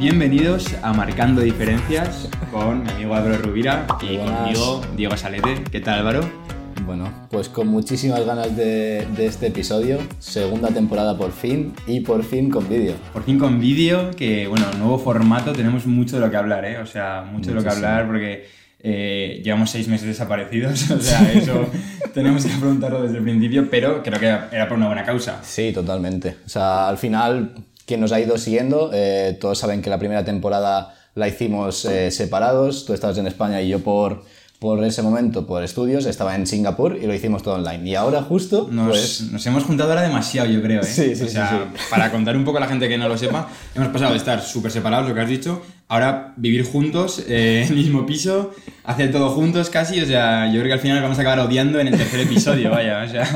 Bienvenidos a Marcando Diferencias con mi amigo Álvaro Rubira y conmigo Diego Salete. ¿Qué tal Álvaro? Bueno, pues con muchísimas ganas de, de este episodio, segunda temporada por fin y por fin con vídeo. Por fin con vídeo, que bueno, nuevo formato, tenemos mucho de lo que hablar, ¿eh? O sea, mucho de lo que hablar porque eh, llevamos seis meses desaparecidos, o sea, eso tenemos que afrontarlo desde el principio, pero creo que era por una buena causa. Sí, totalmente. O sea, al final, quien nos ha ido siguiendo, eh, todos saben que la primera temporada la hicimos eh, separados, tú estabas en España y yo por, por ese momento, por estudios, estaba en Singapur y lo hicimos todo online. Y ahora justo, Nos, pues... nos hemos juntado ahora demasiado, yo creo, ¿eh? Sí, sí, o sea, sí, para contar un poco a la gente que no lo sepa, hemos pasado de estar súper separados, lo que has dicho, ahora vivir juntos, eh, en el mismo piso, hacer todo juntos casi, o sea, yo creo que al final vamos a acabar odiando en el tercer episodio, vaya, o sea...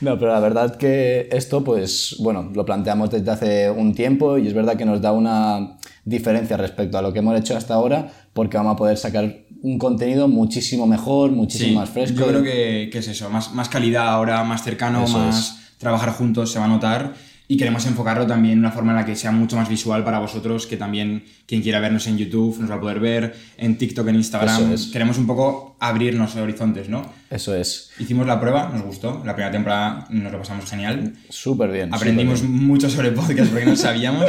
No, pero la verdad que esto, pues bueno, lo planteamos desde hace un tiempo y es verdad que nos da una diferencia respecto a lo que hemos hecho hasta ahora porque vamos a poder sacar un contenido muchísimo mejor, muchísimo Sí, más fresco. Yo creo que, que es eso, más, más calidad ahora, más cercano, Eso más trabajar juntos se va a notar y queremos enfocarlo también de una forma en la que sea mucho más visual para vosotros, que también quien quiera vernos en YouTube nos va a poder ver, en TikTok, en Instagram. Es. Queremos un poco abrirnos horizontes, ¿no? Eso es, Hicimos la prueba, nos gustó, la primera temporada nos lo pasamos genial. súper bien. Aprendimos bien. mucho sobre podcast porque no sabíamos.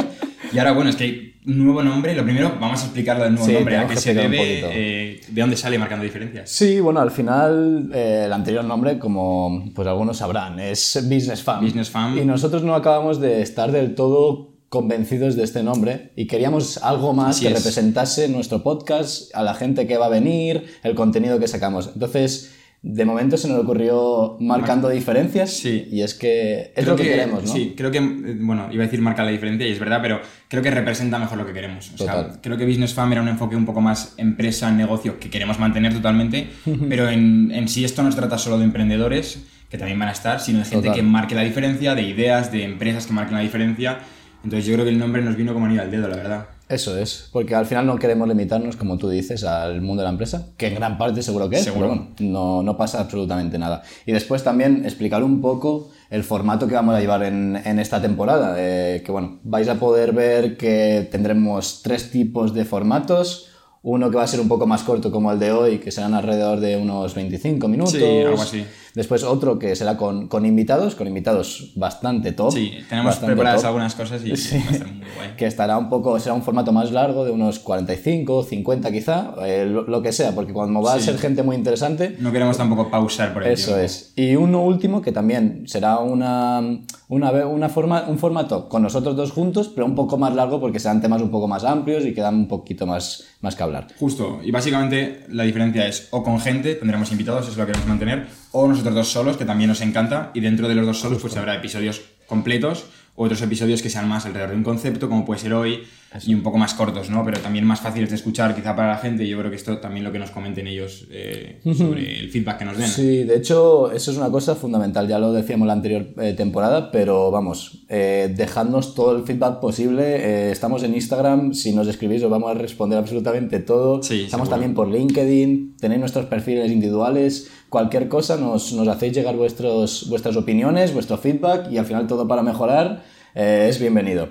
Y ahora, bueno, es que hay un nuevo nombre. Lo primero, vamos a explicarlo del nuevo Sí, nombre, a qué se debe, eh, de dónde sale marcando diferencias. Sí, bueno, al final eh, el anterior nombre, como pues algunos sabrán, es Business Fam. Business Fam. Y nosotros no acabamos de estar del todo convencidos de este nombre y queríamos algo más Así que es. representase nuestro podcast, a la gente que va a venir, el contenido que sacamos. Entonces, de momento se nos ocurrió marcando diferencias Sí. y es que es Creo lo que, queremos, ¿no? Sí, creo que, eh, bueno, iba a decir marca la diferencia y es verdad, pero creo que representa mejor lo que queremos. O sea, Total. creo que Business Fam era un enfoque un poco más empresa, negocio, que queremos mantener totalmente, pero en, en sí esto no se trata solo de emprendedores, que también van a estar, sino de gente Total. que marque la diferencia, de ideas, de empresas que marquen la diferencia. Entonces yo creo que el nombre nos vino como anillo al dedo, la verdad. Eso es, porque al final no queremos limitarnos, como tú dices, al mundo de la empresa, que en gran parte seguro que es, Seguro. pero bueno, no, no pasa absolutamente nada. Y después también explicar un poco el formato que vamos a llevar en, en esta temporada, eh, que bueno, vais a poder ver que tendremos tres tipos de formatos, uno que va a ser un poco más corto como el de hoy, que serán alrededor de unos 25 minutos. Sí, algo así. Después otro que será con, con invitados, con invitados bastante top. Sí, tenemos preparadas top algunas cosas y Sí. va a estar muy guay. que estará un poco, será un formato más largo, de unos 45, 50 quizá, eh, lo, lo que sea, porque cuando va a Sí. ser gente muy interesante, No queremos tampoco pausar por el eso tiempo. es. Y uno último que también será una, una, una forma, un formato con nosotros dos juntos, pero un poco más largo porque serán temas un poco más amplios y quedan un poquito más, más que hablar. Justo, y básicamente la diferencia es o con gente, tendremos invitados, eso es lo que queremos mantener, o nosotros dos solos, que también nos encanta, y dentro de los dos solos pues habrá episodios completos, o otros episodios que sean más alrededor de un concepto, como puede ser hoy, y un poco más cortos, ¿no? Pero también más fáciles de escuchar quizá para la gente, y yo creo que esto también lo que nos comenten ellos eh, sobre el feedback que nos den. Sí, de hecho, eso es una cosa fundamental, ya lo decíamos la anterior eh, temporada, pero vamos, eh, dejadnos todo el feedback posible. eh, estamos en Instagram, si nos escribís os vamos a responder absolutamente todo. Sí, estamos seguro. también por LinkedIn, tenéis nuestros perfiles individuales, cualquier cosa nos, nos hacéis llegar vuestros, vuestras opiniones, vuestro feedback y al final todo para mejorar eh, es bienvenido.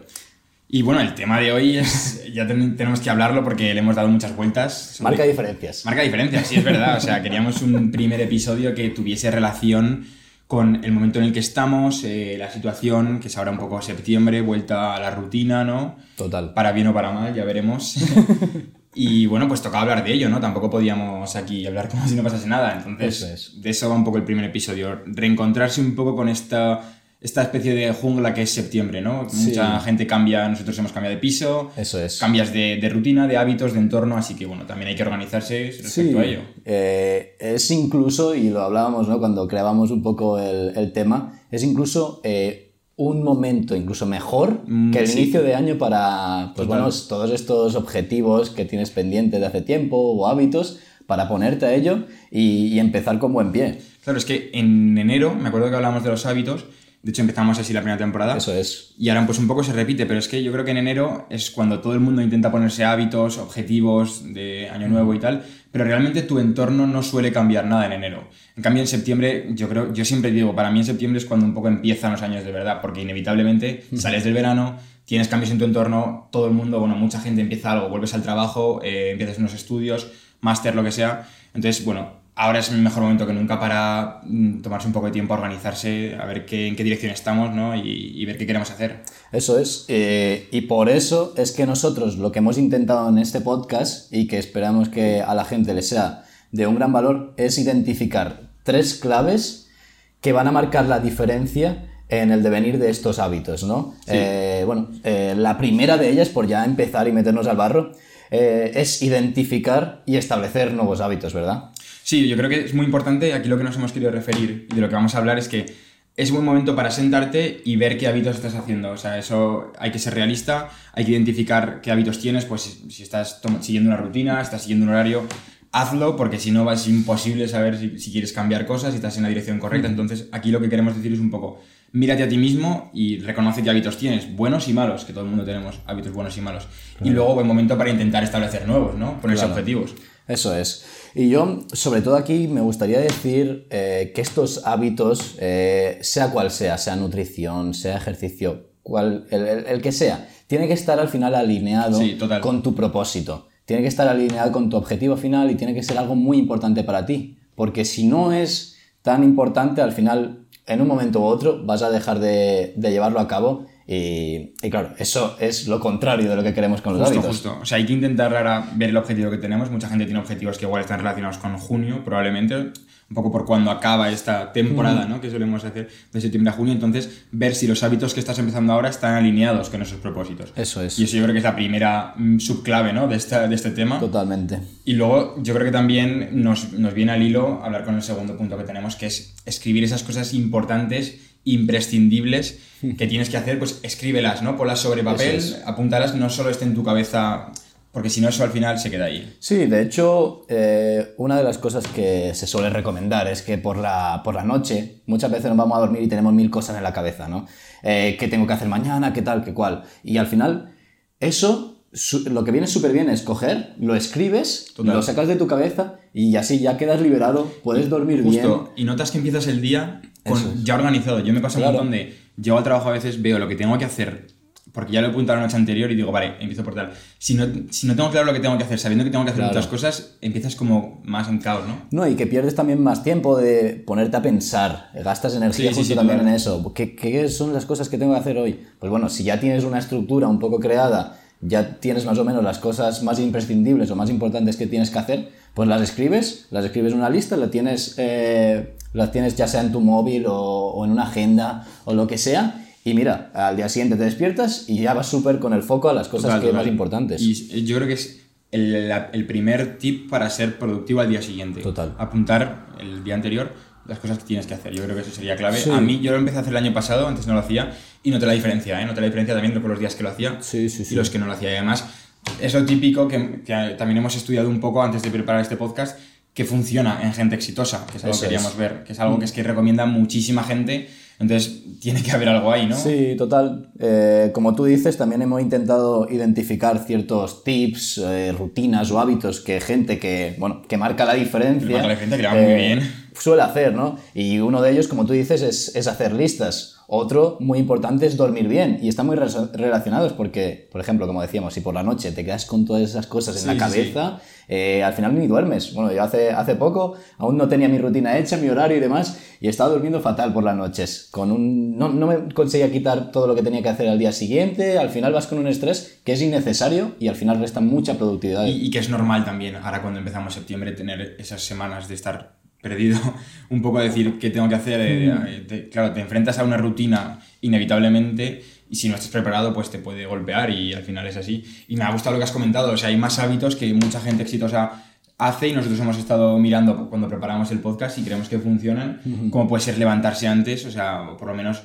Y bueno, el tema de hoy es, ya ten- tenemos que hablarlo porque le hemos dado muchas vueltas. Marca diferencias. Marca diferencias, sí, es verdad. O sea, queríamos un primer episodio que tuviese relación con el momento en el que estamos, eh, la situación, que es ahora un poco septiembre, vuelta a la rutina, ¿no? Total. Para bien o para mal, ya veremos. y bueno, pues tocaba hablar de ello, ¿no? Tampoco podíamos aquí hablar como si no pasase nada. Entonces, Eso es. de eso va un poco el primer episodio. Reencontrarse un poco con esta, esta especie de jungla que es septiembre, ¿no? Mucha gente cambia, nosotros hemos cambiado de piso, Eso es. cambias de, de rutina, de hábitos, de entorno, así que bueno, también hay que organizarse respecto Sí, a ello. eh, es incluso, y lo hablábamos ¿no? cuando creábamos un poco el, el tema, es incluso eh, un momento incluso mejor Mm, que el sí. inicio de año para pues, bueno, todos estos objetivos que tienes pendientes de hace tiempo o hábitos para ponerte a ello y, y empezar con buen pie. Claro, es que en enero, me acuerdo que hablábamos de los hábitos, de hecho empezamos así la primera temporada. Eso es. Y ahora pues un poco se repite, pero es que yo creo que en enero es cuando todo el mundo intenta ponerse hábitos, objetivos de año nuevo y tal, pero realmente tu entorno no suele cambiar nada en enero. En cambio en septiembre, yo creo, yo siempre digo, para mí en septiembre es cuando un poco empiezan los años de verdad, porque inevitablemente sales del verano, tienes cambios en tu entorno, todo el mundo, bueno, mucha gente empieza algo, vuelves al trabajo, eh, empiezas unos estudios, máster, lo que sea. Entonces, bueno, ahora es el mejor momento que nunca para mm, tomarse un poco de tiempo a organizarse, a ver qué, en qué dirección estamos ¿no? y, ver qué queremos hacer. Eso es. Eh, y por eso es que nosotros lo que hemos intentado en este podcast y que esperamos que a la gente le sea de un gran valor es identificar tres claves que van a marcar la diferencia en el devenir de estos hábitos, ¿no? Eh, bueno, eh, la primera de ellas, por ya empezar y meternos al barro, eh, es identificar y establecer nuevos hábitos, ¿verdad? Sí, yo creo que es muy importante, aquí lo que nos hemos querido referir y de lo que vamos a hablar es que es buen momento para sentarte y ver qué hábitos estás haciendo. O sea, eso hay que ser realista, hay que identificar qué hábitos tienes, pues si estás siguiendo una rutina, estás siguiendo un horario, hazlo porque si no ser imposible saber si, si, quieres cambiar cosas, si estás en la dirección correcta. Entonces, aquí lo que queremos decir es un poco, mírate a ti mismo y reconoce qué hábitos tienes, buenos y malos, que todo el mundo tenemos hábitos buenos y malos. Y luego buen momento para intentar establecer nuevos, ¿no? Ponerse objetivos. Eso es. Y yo, sobre todo aquí, me gustaría decir eh, que estos hábitos, eh, sea cual sea, sea nutrición, sea ejercicio, cual, el, que sea, tiene que estar al final alineado con tu propósito. Tiene que estar alineado con tu objetivo final y tiene que ser algo muy importante para ti. Porque si no es tan importante, al final en un momento u otro vas a dejar de, llevarlo a cabo y, claro, eso es lo contrario de lo que queremos con los justo, hábitos. Justo, O sea, hay que intentar ahora ver el objetivo que tenemos. Mucha gente tiene objetivos que igual están relacionados con junio, probablemente un poco por cuando acaba esta temporada, ¿no? Que solemos hacer de septiembre a junio. Entonces, ver si los hábitos que estás empezando ahora están alineados con esos propósitos. Eso es. Y eso yo creo que es la primera mm, subclave, ¿no? De, esta, de este tema. Totalmente. Y luego, yo creo que también nos, nos viene al hilo hablar con el segundo punto que tenemos, que es escribir esas cosas importantes imprescindibles que tienes que hacer, pues escríbelas, ¿no? Ponlas sobre papel, apúntalas, no solo esté en tu cabeza porque si no, eso al final se queda ahí. Sí, de hecho, eh, una de las cosas que se suele recomendar es que por la, por la noche muchas veces nos vamos a dormir y tenemos mil cosas en la cabeza, ¿no? Eh, ¿Qué tengo que hacer mañana? ¿Qué tal? ¿Qué cual? Y al final, eso, lo que viene súper bien es coger, lo escribes, lo sacas de tu cabeza y así ya quedas liberado, puedes dormir Justo. bien. Y notas que empiezas el día con, ya organizado. Yo me paso un montón de... Llego al trabajo a veces, veo lo que tengo que hacer porque ya lo he apuntado la noche anterior y digo, vale, empiezo por tal. Si no, si no tengo claro lo que tengo que hacer, sabiendo que tengo que hacer muchas cosas, empiezas como más en caos, ¿no? No, y que pierdes también más tiempo de ponerte a pensar, gastas energía justo también en eso. ¿Qué, ¿Qué son las cosas que tengo que hacer hoy? Pues bueno, si ya tienes una estructura un poco creada, ya tienes más o menos las cosas más imprescindibles o más importantes que tienes que hacer, pues las escribes, las escribes en una lista, la tienes, eh, las tienes ya sea en tu móvil o, o en una agenda o lo que sea, y mira, al día siguiente te despiertas y ya vas súper con el foco a las cosas que más importantes. Y yo creo que es el, el, primer tip para ser productivo al día siguiente. Total. Apuntar el día anterior las cosas que tienes que hacer. Yo creo que eso sería clave. A mí, yo lo empecé a hacer el año pasado, antes no lo hacía, y noté la diferencia, ¿eh? Noté la diferencia también por los días que lo hacía sí, sí, y los que no lo hacía. Y además, es lo típico que, que, también hemos estudiado un poco antes de preparar este podcast, que funciona en gente exitosa, que es algo que queríamos ver, que es algo que es que recomienda muchísima gente entonces, tiene que haber algo ahí, ¿no? Sí, total. Eh, como tú dices, también hemos intentado identificar ciertos tips, eh, rutinas o hábitos que gente que, bueno, que marca la diferencia. Marca la diferencia, que va muy eh, bien. Suele hacer, ¿no? Y uno de ellos, como tú dices, es, es hacer listas. Otro muy importante es dormir bien y están muy relacionados porque, por ejemplo, como decíamos, si por la noche te quedas con todas esas cosas en la cabeza, eh, al final ni duermes. Bueno, yo hace, hace poco aún no tenía mi rutina hecha, mi horario y demás, y estaba durmiendo fatal por las noches. Con un, no, no me conseguía quitar todo lo que tenía que hacer al día siguiente, al final vas con un estrés que es innecesario y al final resta mucha productividad. Y, y que es normal también, ahora cuando empezamos septiembre, tener esas semanas de estar perdido un poco a decir qué tengo que hacer. Eh, mm. claro, te enfrentas a una rutina inevitablemente y si no estás preparado, pues te puede golpear y al final es así. Y me ha gustado lo que has comentado, o sea, hay más hábitos que mucha gente exitosa hace y nosotros hemos estado mirando cuando preparamos el podcast y creemos que funcionan, como puede ser levantarse antes, o sea, por lo menos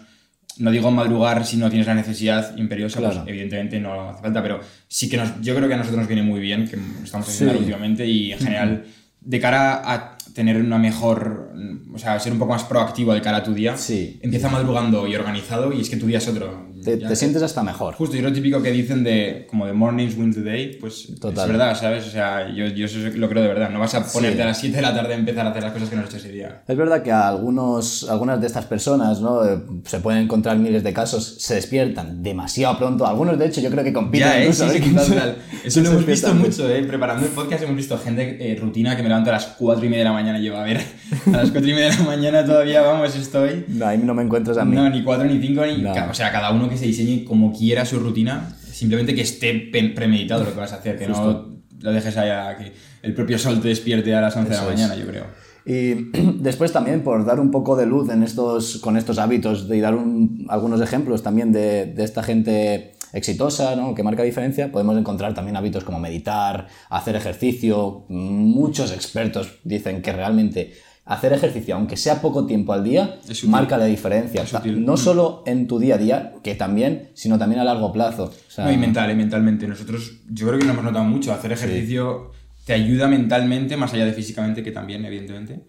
no digo madrugar si no tienes la necesidad imperiosa, pues evidentemente no hace falta, pero sí que nos, yo creo que a nosotros nos viene muy bien, que estamos haciendo últimamente y en general de cara a tener una mejor, o sea, ser un poco más proactivo de cara a tu día, sí. empieza madrugando y organizado y es que tu día es otro. Te, te que- sientes hasta mejor. Justo, y lo típico que dicen de como de mornings win the day, pues Total. es verdad, ¿sabes? O sea, yo, yo eso lo creo de verdad. No vas a ponerte Sí. a las 7 de la tarde a empezar a hacer las cosas que no has hecho ese día. Es verdad que a algunos, algunas de estas personas, ¿no? Eh, se pueden encontrar miles de casos, se despiertan demasiado pronto. Algunos, de hecho, yo creo que compiten Ya, ¿eh? incluso, Sí, ¿eh? sí, Quizás- total. Eso lo hemos visto mucho, ¿eh? Preparando el podcast hemos visto gente eh, rutina que me levanto a las 4 y media de la mañana y llevo, a ver, a las 4 y media de la mañana todavía, vamos, estoy... No, ahí no me encuentras a mí. No, ni 4 ni 5, ni... No. O sea, cada uno que se diseñe como quiera su rutina, simplemente que esté premeditado lo que vas a hacer, que no lo dejes allá, que el propio sol te despierte a las 11 de la es. mañana, yo creo. Y después también por dar un poco de luz en estos, con estos hábitos y dar un- algunos ejemplos también de, de esta gente exitosa, ¿no? que marca diferencia, podemos encontrar también hábitos como meditar, hacer ejercicio. Muchos expertos dicen que realmente hacer ejercicio, aunque sea poco tiempo al día, marca la diferencia. No solo en tu día a día, que también, sino también a largo plazo. O sea, No, y mental, eh, mentalmente. Nosotros, yo creo que lo hemos notado mucho. Hacer ejercicio te ayuda mentalmente, más allá de físicamente, que también, evidentemente.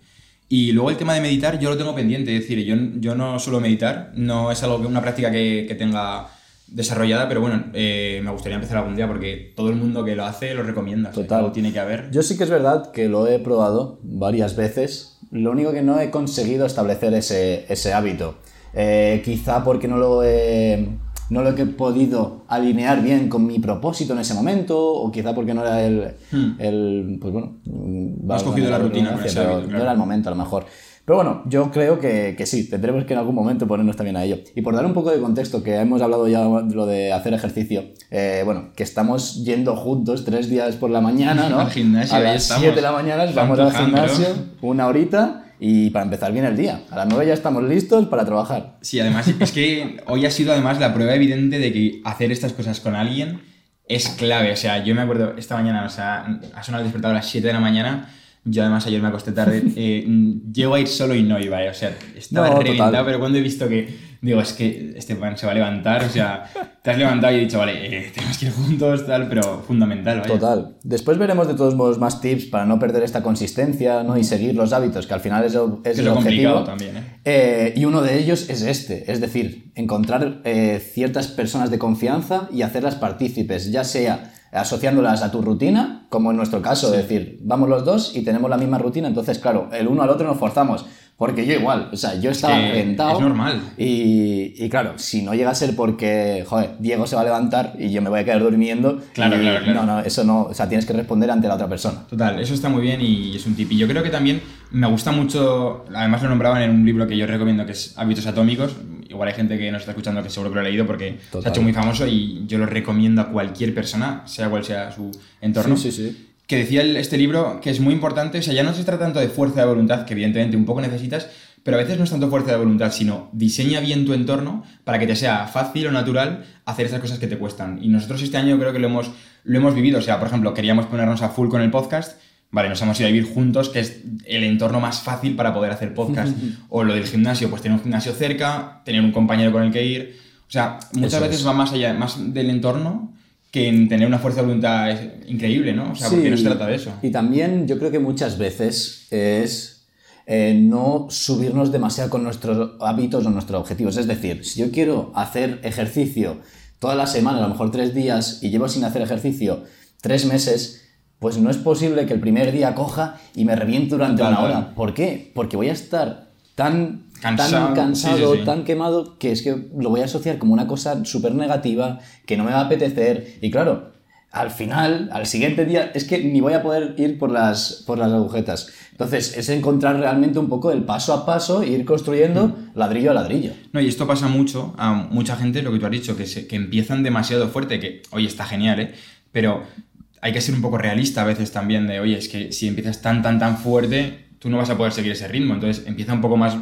Y luego el tema de meditar, yo lo tengo pendiente. Es decir, yo, yo no suelo meditar, no es algo que una práctica que, que tenga desarrollada, pero bueno, eh, me gustaría empezar algún día porque todo el mundo que lo hace lo recomienda. O sea, Total. tiene que haber. Yo sí que es verdad que lo he probado varias veces. Lo único que no he conseguido establecer ese, ese hábito. Eh, quizá porque no lo he. No lo he podido alinear bien con mi propósito en ese momento, o quizá porque no era el. el pues bueno. Hmm. has cogido la rutina con ese hábito, No claro. era el momento, a lo mejor. Pero bueno, yo creo que, que sí, tendremos que en algún momento ponernos también a ello. Y por dar un poco de contexto, que hemos hablado ya de lo de hacer ejercicio, eh, bueno, que estamos yendo juntos tres días por la mañana, ¿no? Al gimnasio, A las estamos. 7 de la mañana vamos al gimnasio, una horita, y para empezar bien el día. A las 9 ya estamos listos para trabajar. Sí, además, es que hoy ha sido además la prueba evidente de que hacer estas cosas con alguien es clave. O sea, yo me acuerdo esta mañana, o sea, ha sonado el despertador a las 7 de la mañana. Yo además ayer me acosté tarde. eh, llego a ir solo y no iba, eh, o sea, estaba No, total. reventado, pero cuando he visto que, digo, es que este pan se va a levantar, o sea, te has levantado y he dicho, vale, eh, tenemos que ir juntos, tal, pero fundamental, vaya. Total. Después veremos de todos modos más tips para no perder esta consistencia ¿no? y seguir los hábitos, que al final es, el- es Que es el lo objetivo. complicado también, ¿eh? Eh, y uno de ellos es este, es decir, encontrar eh, ciertas personas de confianza y hacerlas partícipes, ya sea asociándolas a tu rutina, como en nuestro caso, es decir, vamos los dos y tenemos la misma rutina, entonces claro, el uno al otro nos forzamos, porque yo igual, o sea, yo estaba reventado. es normal. Y, y claro, si no llega a ser porque, joder, Diego se va a levantar y yo me voy a quedar durmiendo. Claro, y- claro, claro. No, no, eso no, o sea, tienes que responder ante la otra persona. Total, eso está muy bien y es un tip. Y yo creo que también me gusta mucho, además lo nombraban en un libro que yo recomiendo que es Hábitos Atómicos. Igual hay gente que nos está escuchando que seguro que lo ha leído porque se Total. ha hecho muy famoso y yo lo recomiendo a cualquier persona, sea cual sea su entorno. Sí, sí, sí. Que decía el- este libro que es muy importante, o sea, ya no se trata tanto de fuerza de voluntad, que evidentemente un poco necesitas, pero a veces no es tanto fuerza de voluntad, sino diseña bien tu entorno para que te sea fácil o natural hacer esas cosas que te cuestan. Y nosotros este año creo que lo hemos, lo hemos vivido, o sea, por ejemplo, queríamos ponernos a full con el podcast, vale, nos hemos ido a vivir juntos, que es el entorno más fácil para poder hacer podcast. o lo del gimnasio, pues tener un gimnasio cerca, tener un compañero con el que ir. O sea, muchas Eso veces es. va más allá, más del entorno que en tener una fuerza de voluntad es increíble, ¿no? O sea, porque no se trata de eso. Y también yo creo que muchas veces es eh, no subirnos demasiado con nuestros hábitos o nuestros objetivos. Es decir, si yo quiero hacer ejercicio toda la semana, a lo mejor tres días, y llevo sin hacer ejercicio tres meses, pues no es posible que el primer día coja y me reviente durante Total, una hora. ¿Por qué? Porque voy a estar tan Cansado, tan cansado, sí, sí, sí. tan quemado, que es que lo voy a asociar como una cosa súper negativa, que no me va a apetecer. Y claro, al final, al siguiente día, es que ni voy a poder ir por las, por las agujetas. Entonces, es encontrar realmente un poco el paso a paso e ir construyendo ladrillo a ladrillo. No, y esto pasa mucho a mucha gente, lo que tú has dicho, que, se- que empiezan demasiado fuerte, que, oye, está genial, ¿eh? Pero hay que ser un poco realista a veces también de, oye, es que si empiezas tan, tan, tan fuerte, tú no vas a poder seguir ese ritmo. Entonces empieza un poco más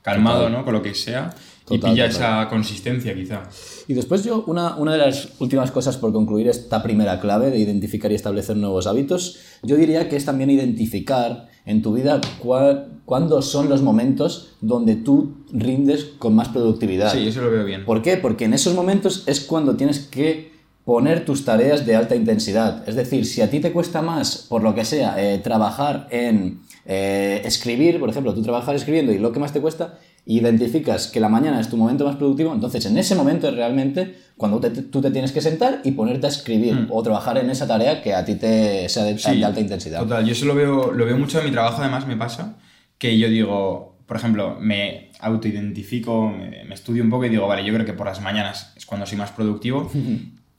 calmado, Total. ¿no? Con lo que sea Total, y pilla total. esa consistencia, quizá. Y después yo, una, una de las últimas cosas por concluir esta primera clave de identificar y establecer nuevos hábitos, yo diría que es también identificar en tu vida cuándo son los momentos donde tú rindes con más productividad. Sí, eso lo veo bien. ¿Por qué? Porque en esos momentos es cuando tienes que poner tus tareas de alta intensidad. Es decir, si a ti te cuesta más, por lo que sea, eh, trabajar en eh, escribir, por ejemplo, tú trabajas escribiendo y lo que más te cuesta, identificas que la mañana es tu momento más productivo, entonces en ese momento es realmente cuando te- tú te tienes que sentar y ponerte a escribir o trabajar en esa tarea que a ti te sea de. Sí, de alta intensidad. Total, yo eso lo veo, lo veo mucho en mi trabajo, además me pasa que yo digo, por ejemplo, me autoidentifico, me, me estudio un poco y digo, vale, yo creo que por las mañanas es cuando soy más productivo.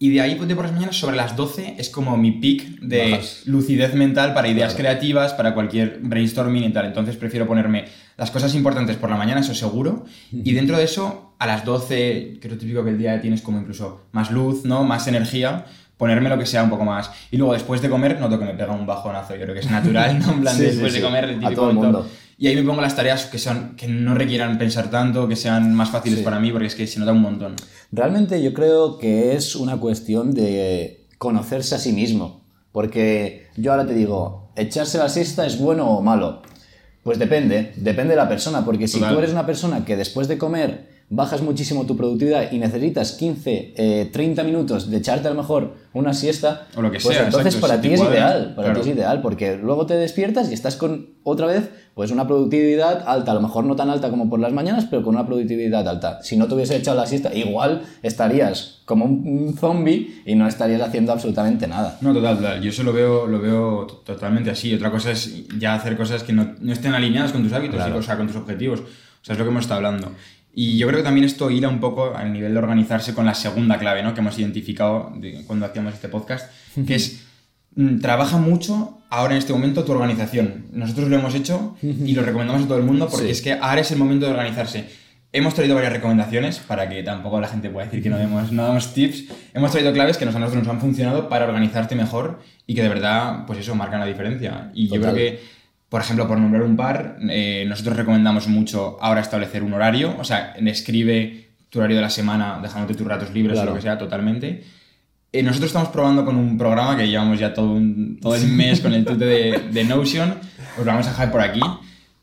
Y de ahí, pues, de por las mañanas, sobre las 12, es como mi peak de Bajas. lucidez mental para ideas creativas, para cualquier brainstorming y tal. Entonces prefiero ponerme las cosas importantes por la mañana, eso seguro. Y dentro de eso, a las 12, creo típico que el día tienes como incluso más luz, ¿no? Más energía. Ponerme lo que sea un poco más. Y luego después de comer, noto que me pega un bajonazo. Yo creo que es natural, ¿no? En plan, Sí, después sí. de comer, el A típico todo el momento. Y ahí me pongo las tareas que, son, que no requieran pensar tanto, que sean más fáciles Sí. para mí, porque es que se nota un montón. Realmente yo creo que es una cuestión de conocerse a sí mismo. Porque yo ahora te digo, ¿echarse la siesta es bueno o malo? Pues depende, depende de la persona. Porque si Total. tú eres una persona que después de comer bajas muchísimo tu productividad y necesitas 15, eh, 30 minutos de echarte a lo mejor una siesta, O lo que pues sea, entonces exacto, para ti es ideal, para claro. ti es ideal, porque luego te despiertas y estás con otra vez pues una productividad alta, a lo mejor no tan alta como por las mañanas, pero con una productividad alta. Si no te hubiese echado la siesta, igual estarías como un, zombie y no estarías haciendo absolutamente nada. No, total, total. Yo eso lo veo, lo veo to- totalmente así. Otra cosa es ya hacer cosas que no, no estén alineadas con tus hábitos, Claro. y, o sea, con tus objetivos. O sea, es lo que hemos estado hablando. Y yo creo que también esto hila un poco al nivel de organizarse con la segunda clave, ¿no? Que hemos identificado de- cuando hacíamos este podcast, que es mm, trabaja mucho ahora en este momento tu organización. Nosotros lo hemos hecho y lo recomendamos a todo el mundo porque Sí. es que ahora es el momento de organizarse. Hemos traído varias recomendaciones para que tampoco la gente pueda decir que no demos, no damos tips. Hemos traído claves que nos- a nosotros nos han funcionado para organizarte mejor y que de verdad, pues eso, marcan la diferencia. Y yo Total. creo que, por ejemplo, por nombrar un par, eh, nosotros recomendamos mucho ahora establecer un horario. O sea, escribe tu horario de la semana, dejándote tus ratos libres Claro. o lo que sea, totalmente. Eh, nosotros estamos probando con un programa que llevamos ya todo, un- todo el mes con el tute de, de Notion. Os lo vamos a dejar por aquí.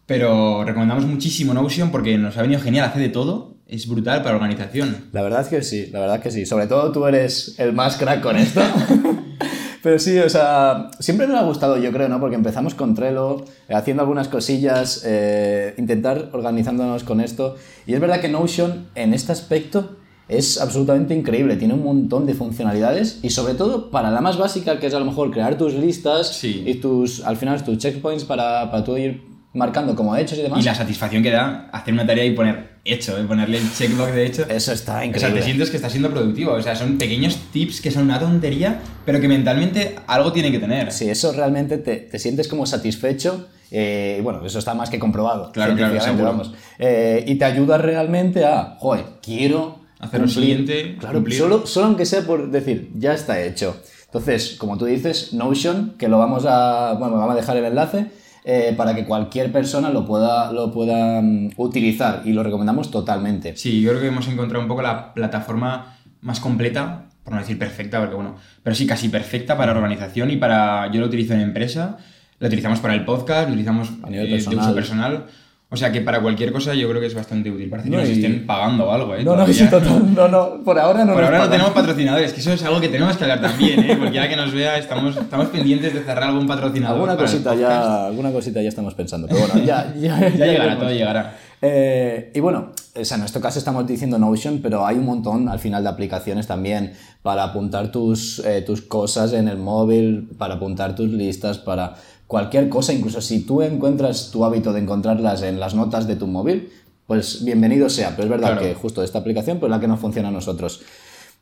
Pero recomendamos muchísimo Notion porque nos ha venido genial, hace de todo. Es brutal para organización. La verdad es que sí, la verdad es que sí. Sobre todo tú eres el más crack con esto. Pero sí, o sea, siempre nos ha gustado, yo creo, ¿no? Porque empezamos con Trello, eh, haciendo algunas cosillas, eh, intentar organizándonos con esto. Y es verdad que Notion, en este aspecto, es absolutamente increíble. Tiene un montón de funcionalidades y, sobre todo, para la más básica, que es a lo mejor crear tus listas Sí. y tus, al final, tus checkpoints para, para tú ir marcando como hechos y demás. Y la satisfacción que da hacer una tarea y poner hecho, ¿eh? ponerle el checkbox de hecho. Eso está O sea, increíble. te sientes que estás siendo productivo. O sea, son pequeños tips que son una tontería, pero que mentalmente algo tiene que tener. Sí, eso realmente te, te sientes como satisfecho. eh, y bueno, eso está más que comprobado. Claro, claro, seguro. vamos. Eh, y te ayuda realmente a, joder, quiero Hacer lo siguiente, Claro, cumplir. solo, solo aunque sea por decir, ya está hecho. Entonces, como tú dices, Notion, que lo vamos a, bueno, vamos a dejar el enlace eh, para que cualquier persona lo pueda, lo pueda mm, utilizar y lo recomendamos totalmente. Sí, yo creo que hemos encontrado un poco la plataforma más completa, por no decir perfecta, porque bueno, pero sí casi perfecta para organización y para. Yo lo utilizo en empresa, lo utilizamos para el podcast, lo utilizamos A nivel eh, de uso personal. O sea que para cualquier cosa yo creo que es bastante útil. Parece que No, nos y- estén pagando algo, ¿eh? No, no, Todavía. sí, total, no, no, por ahora no Por ahora no tenemos patrocinadores, que eso es algo que tenemos que hablar también, ¿eh? Cualquiera que nos vea, estamos, estamos pendientes de cerrar algún patrocinador. Alguna cosita ya, alguna cosita ya estamos pensando, pero bueno, ya, ya, Ya llegará, todo llegará. Eh, y bueno, o sea, en nuestro caso estamos diciendo Notion, pero hay un montón al final de aplicaciones también para apuntar tus, eh, tus cosas en el móvil, para apuntar tus listas, para cualquier cosa, incluso si tú encuentras tu hábito de encontrarlas en las notas de tu móvil, pues bienvenido sea, pero es verdad Claro. que justo esta aplicación pues la que nos funciona a nosotros.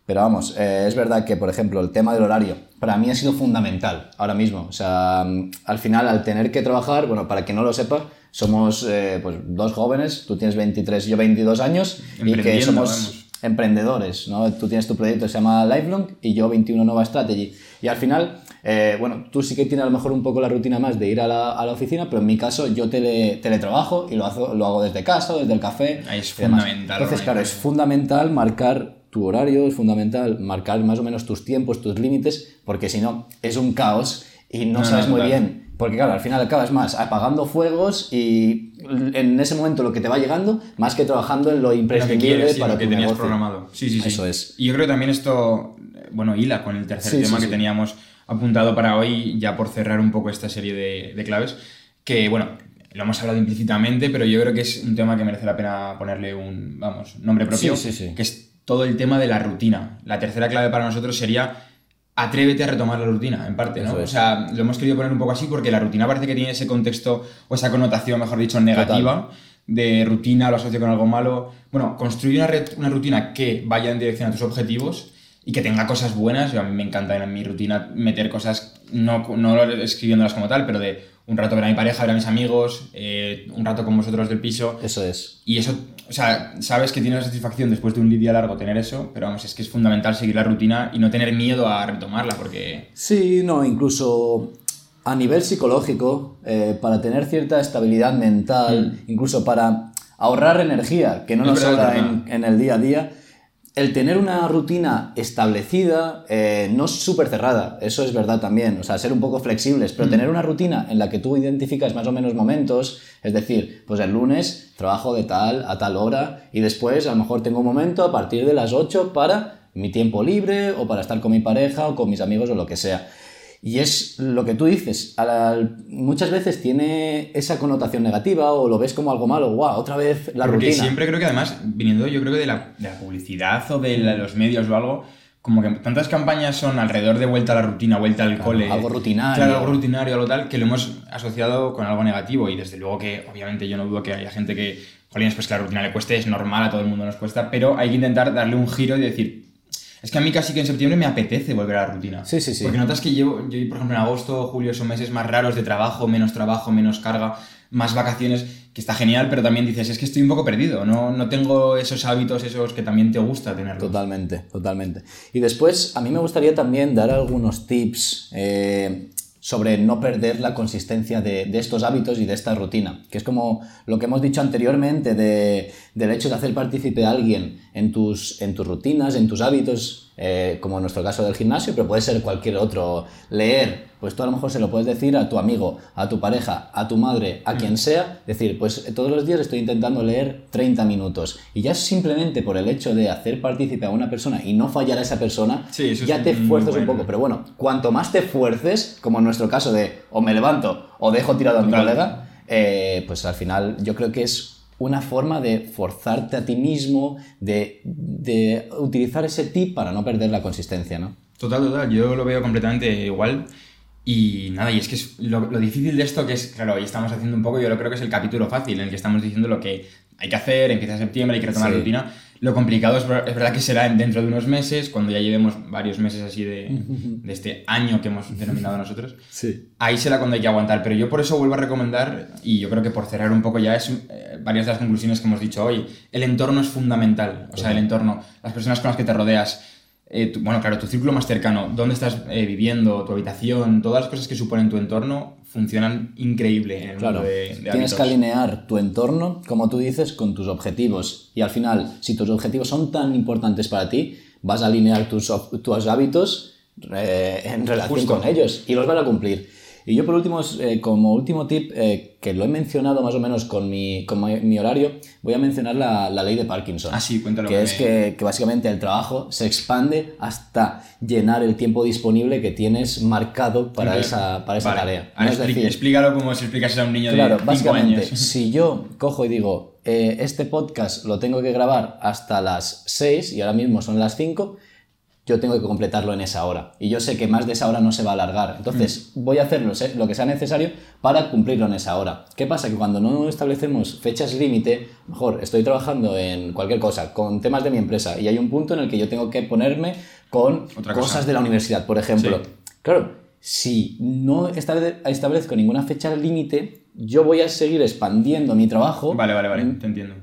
Pero vamos, eh, es verdad que, por ejemplo, el tema del horario, para mí ha sido fundamental ahora mismo. O sea, mm, al final, al tener que trabajar, bueno, para quien no lo sepa, somos eh, pues, dos jóvenes, tú tienes 23, yo 22 años, y que somos vamos. Emprendedores, ¿no? Tú tienes tu proyecto que se llama Lifelong y yo 21 Nova Strategy. Y al final, eh, bueno, tú sí que tienes a lo mejor un poco la rutina más de ir a la, a la oficina, pero en mi caso yo tele, teletrabajo y lo, hago, lo hago desde casa, desde el café. Ahí es fundamental Entonces, claro, es fundamental marcar tu horario, es fundamental marcar más o menos tus tiempos, tus límites, porque si no, es un caos y no, No, sabes no, muy total. bien. Porque claro, al final acabas más apagando fuegos y en ese momento lo que te va llegando, más que trabajando en lo lo que imprescindible quieres para lo que tu tenías negocio. programado. Sí, sí, sí. Eso es. Y yo creo que también esto, bueno, hila con el tercer Sí, tema sí, que sí. teníamos apuntado para hoy, ya por cerrar un poco esta serie de, de claves, que bueno, lo hemos hablado implícitamente, pero yo creo que es un tema que merece la pena ponerle un, vamos, nombre propio, que es todo el tema de la rutina. La tercera clave para nosotros sería atrévete a retomar la rutina, en parte, ¿no? Eso. O sea, lo hemos querido poner un poco así porque la rutina parece que tiene ese contexto o esa connotación, mejor dicho, negativa de rutina, lo asocio con algo malo. Bueno, construir una, una rutina que vaya en dirección a tus objetivos y que tenga cosas buenas. Yo, a mí me encanta en mi rutina meter cosas, no, no escribiéndolas como tal, pero de un rato ver a mi pareja, ver a mis amigos, eh, un rato con vosotros del piso. Eso es. Y eso, o sea, sabes que tienes satisfacción después de un día largo tener eso, pero vamos, es que es fundamental seguir la rutina y no tener miedo a retomarla, porque... Sí, no, incluso a nivel psicológico, eh, para tener cierta estabilidad mental, incluso para ahorrar energía, que no Es nos sobra en, en el día a día, el tener una rutina establecida, eh, no súper cerrada, eso es verdad también, o sea, ser un poco flexibles, pero tener una rutina en la que tú identificas más o menos momentos, es decir, pues el lunes trabajo de tal a tal hora y después a lo mejor tengo un momento a partir de las 8 para mi tiempo libre o para estar con mi pareja o con mis amigos o lo que sea. Y es lo que tú dices, la- muchas veces tiene esa connotación negativa o lo ves como algo malo, guau, otra vez la Porque rutina. siempre creo que además, viniendo yo creo que de la, de la publicidad o de la- los medios o algo, como que tantas campañas son alrededor de vuelta a la rutina, vuelta al cole. algo rutinario. Claro, algo rutinario, algo tal, que lo hemos asociado con algo negativo y desde luego que obviamente yo no dudo que haya gente que, jolines, pues que la rutina le cueste, es normal, a todo el mundo nos cuesta, pero hay que intentar darle un giro y decir... Es que a mí casi que en septiembre me apetece volver a la rutina. Sí, sí, sí. Porque notas que llevo, yo, por ejemplo, en agosto, julio son meses más raros de trabajo, menos trabajo, menos carga, más vacaciones, que está genial, pero también dices, es que estoy un poco perdido, no, no tengo esos hábitos, esos que también te gusta tener. Totalmente, totalmente. Y después, a mí me gustaría también dar algunos tips eh, sobre no perder la consistencia de, de estos hábitos y de esta rutina, que es como lo que hemos dicho anteriormente de- del hecho de hacer partícipe a alguien en tus, en tus rutinas, en tus hábitos, eh, como en nuestro caso del gimnasio, pero puede ser cualquier otro. Leer, pues tú a lo mejor se lo puedes decir a tu amigo, a tu pareja, a tu madre, a quien sea, decir, pues eh, todos los días estoy intentando leer 30 minutos. Y ya simplemente por el hecho de hacer partícipe a una persona y no fallar a esa persona, Sí, eso es ya te esfuerzas un poco. Pero bueno, cuanto más te esfuerces, como en nuestro caso de o me levanto o dejo tirado a mi colega, eh, pues al final yo creo que es una forma de forzarte a ti mismo, de, de utilizar ese tip para no perder la consistencia, ¿no? Total, total, yo lo veo completamente igual. Y nada, y es que es lo, lo difícil de esto, que es, claro, hoy estamos haciendo un poco, yo lo creo que es el capítulo fácil, en el que estamos diciendo lo que hay que hacer, empieza septiembre, hay que retomar Sí. la rutina. Lo complicado es, es verdad que será dentro de unos meses, cuando ya llevemos varios meses así de, de este año que hemos denominado nosotros. Sí. Ahí será cuando hay que aguantar, pero yo por eso vuelvo a recomendar, y yo creo que por cerrar un poco ya es eh, varias de las conclusiones que hemos dicho hoy, el entorno es fundamental, o sea, el entorno, las personas con las que te rodeas, eh, tu- bueno, claro, tu círculo más cercano, dónde estás eh, viviendo, tu habitación, todas las cosas que suponen tu entorno funcionan increíble en el Claro, mundo de, de tienes hábitos. que alinear tu entorno, como tú dices, con tus objetivos. Y al final, si tus objetivos son tan importantes para ti, vas a alinear tus, tus hábitos eh, en relación Justo. con ellos y los vas a cumplir. Y yo por último, eh, como último tip, eh, que lo he mencionado más o menos con mi, con mi, horario, voy a mencionar la, la ley de Parkinson. Ah, sí, cuéntalo, Que es que, que básicamente el trabajo se expande hasta llenar el tiempo disponible que tienes marcado para esa, para esa Vale. tarea. Ahora No es decir, explícalo como si explicas a un niño Claro, de 5 básicamente, años. si yo cojo y digo, eh, este podcast lo tengo que grabar hasta las 6 y ahora mismo son las 5, yo tengo que completarlo en esa hora. Y yo sé que más de esa hora no se va a alargar. Entonces, Mm. voy a hacer lo, que sea necesario para cumplirlo en esa hora. ¿Qué pasa? Que cuando no establecemos fechas límite, mejor estoy trabajando en cualquier cosa, con temas de mi empresa, y hay un punto en el que yo tengo que ponerme con Otra cosas cosa. de la universidad, por ejemplo. Sí. Claro, si no establezco ninguna fecha límite, yo voy a seguir expandiendo mi trabajo Vale, vale, vale, te entiendo.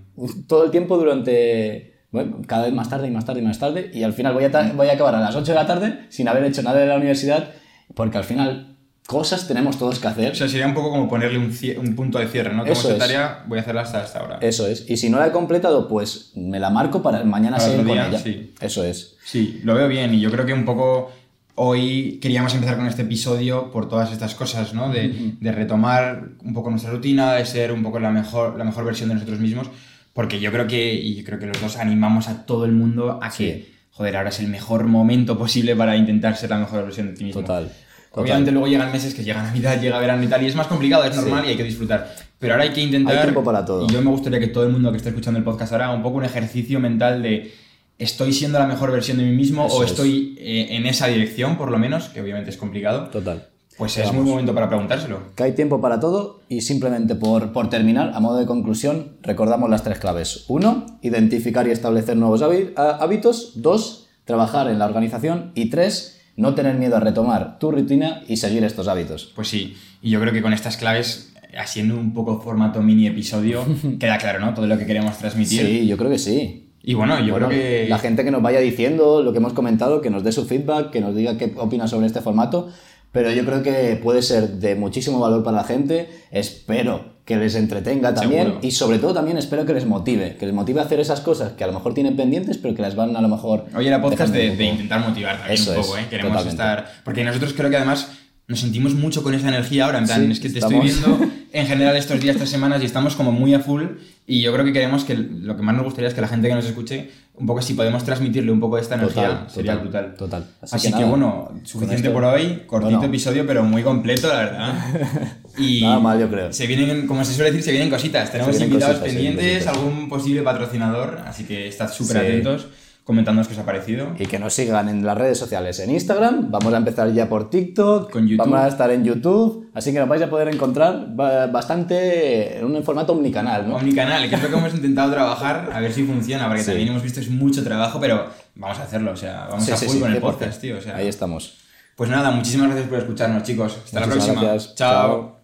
todo el tiempo durante bueno, cada vez más tarde y más tarde y más tarde y al final voy a, voy a acabar a las 8 de la tarde sin haber hecho nada de la universidad porque al final cosas tenemos todos que hacer. O sea, sería un poco como ponerle un, un punto de cierre, ¿no? Tengo Eso esta es. tarea, voy a hacerla hasta esta hora. Eso es. Y si no la he completado, pues me la marco para mañana Para seguir otro con día, ella. sí. Eso es. Sí, lo veo bien y yo creo que un poco hoy queríamos empezar con este episodio por todas estas cosas, ¿no? De, de retomar un poco nuestra rutina, de ser un poco la mejor, la mejor versión de nosotros mismos, porque yo creo que, y yo creo que los dos animamos a todo el mundo a que, joder, ahora es el mejor momento posible para intentar ser la mejor versión de ti mismo. Total. Obviamente luego llegan meses que llega Navidad, llega verano y tal, y es más complicado, es normal y hay que disfrutar. Pero ahora hay que intentar. Hay tiempo para todo. Y yo me gustaría que todo el mundo que esté escuchando el podcast haga un poco un ejercicio mental de estoy siendo la mejor versión de mí mismo Eso o es. estoy eh, en esa dirección, por lo menos, que obviamente es complicado. Total. Pues es muy momento para preguntárselo. Que hay tiempo para todo y simplemente por, por terminar, a modo de conclusión, recordamos las tres claves. Uno, identificar y establecer nuevos á- hábitos. Dos, trabajar en la organización. Y tres, no tener miedo a retomar tu rutina y seguir estos hábitos. Pues sí, y yo creo que con estas claves, haciendo un poco formato mini episodio, queda claro, ¿no? Todo lo que queremos transmitir. Sí, yo creo que sí. Y bueno, yo Bueno, creo que... La gente que nos vaya diciendo lo que hemos comentado, que nos dé su feedback, que nos diga qué opina sobre este formato, pero yo creo que puede ser de muchísimo valor para la gente. Espero que les entretenga también Seguro. y sobre todo también espero que les motive, que les motive a hacer esas cosas que a lo mejor tienen pendientes, pero que las van a lo mejor... Hoy era podcast de, de intentar motivar también Eso un poco, es, ¿eh? Queremos totalmente. estar... Porque nosotros creo que además nos sentimos mucho con esa energía ahora, en plan, Sí, es que te estamos- estoy viendo en general estos días, estas semanas y estamos como muy a full y yo creo que queremos que lo que más nos gustaría es que la gente que nos escuche, un poco si podemos transmitirle un poco de esta energía, Total, sería total, brutal. total. Así Así, que que, nada, bueno, suficiente esto- por hoy, cortito Bueno. episodio, pero muy completo, la verdad. Y Nada mal, yo creo. Se vienen, como se suele decir, se vienen cositas. Tenemos vienen invitados cositas, pendientes, algún posible patrocinador, así que estad súper Sí. atentos, comentándonos qué os ha parecido. Y que nos sigan en las redes sociales, en Instagram, vamos a empezar ya por TikTok, Con YouTube. vamos a estar en YouTube, así que nos vais a poder encontrar ba- bastante en un formato omnicanal, ¿no? Omnicanal, que es lo que hemos intentado trabajar, a ver si funciona, porque Sí. también hemos visto es mucho trabajo, pero vamos a hacerlo, o sea, vamos Sí, a sí, full con el 100%. podcast, tío. O sea. Ahí estamos. Pues nada, muchísimas gracias por escucharnos, chicos. Hasta la próxima. gracias. Chao. Chao.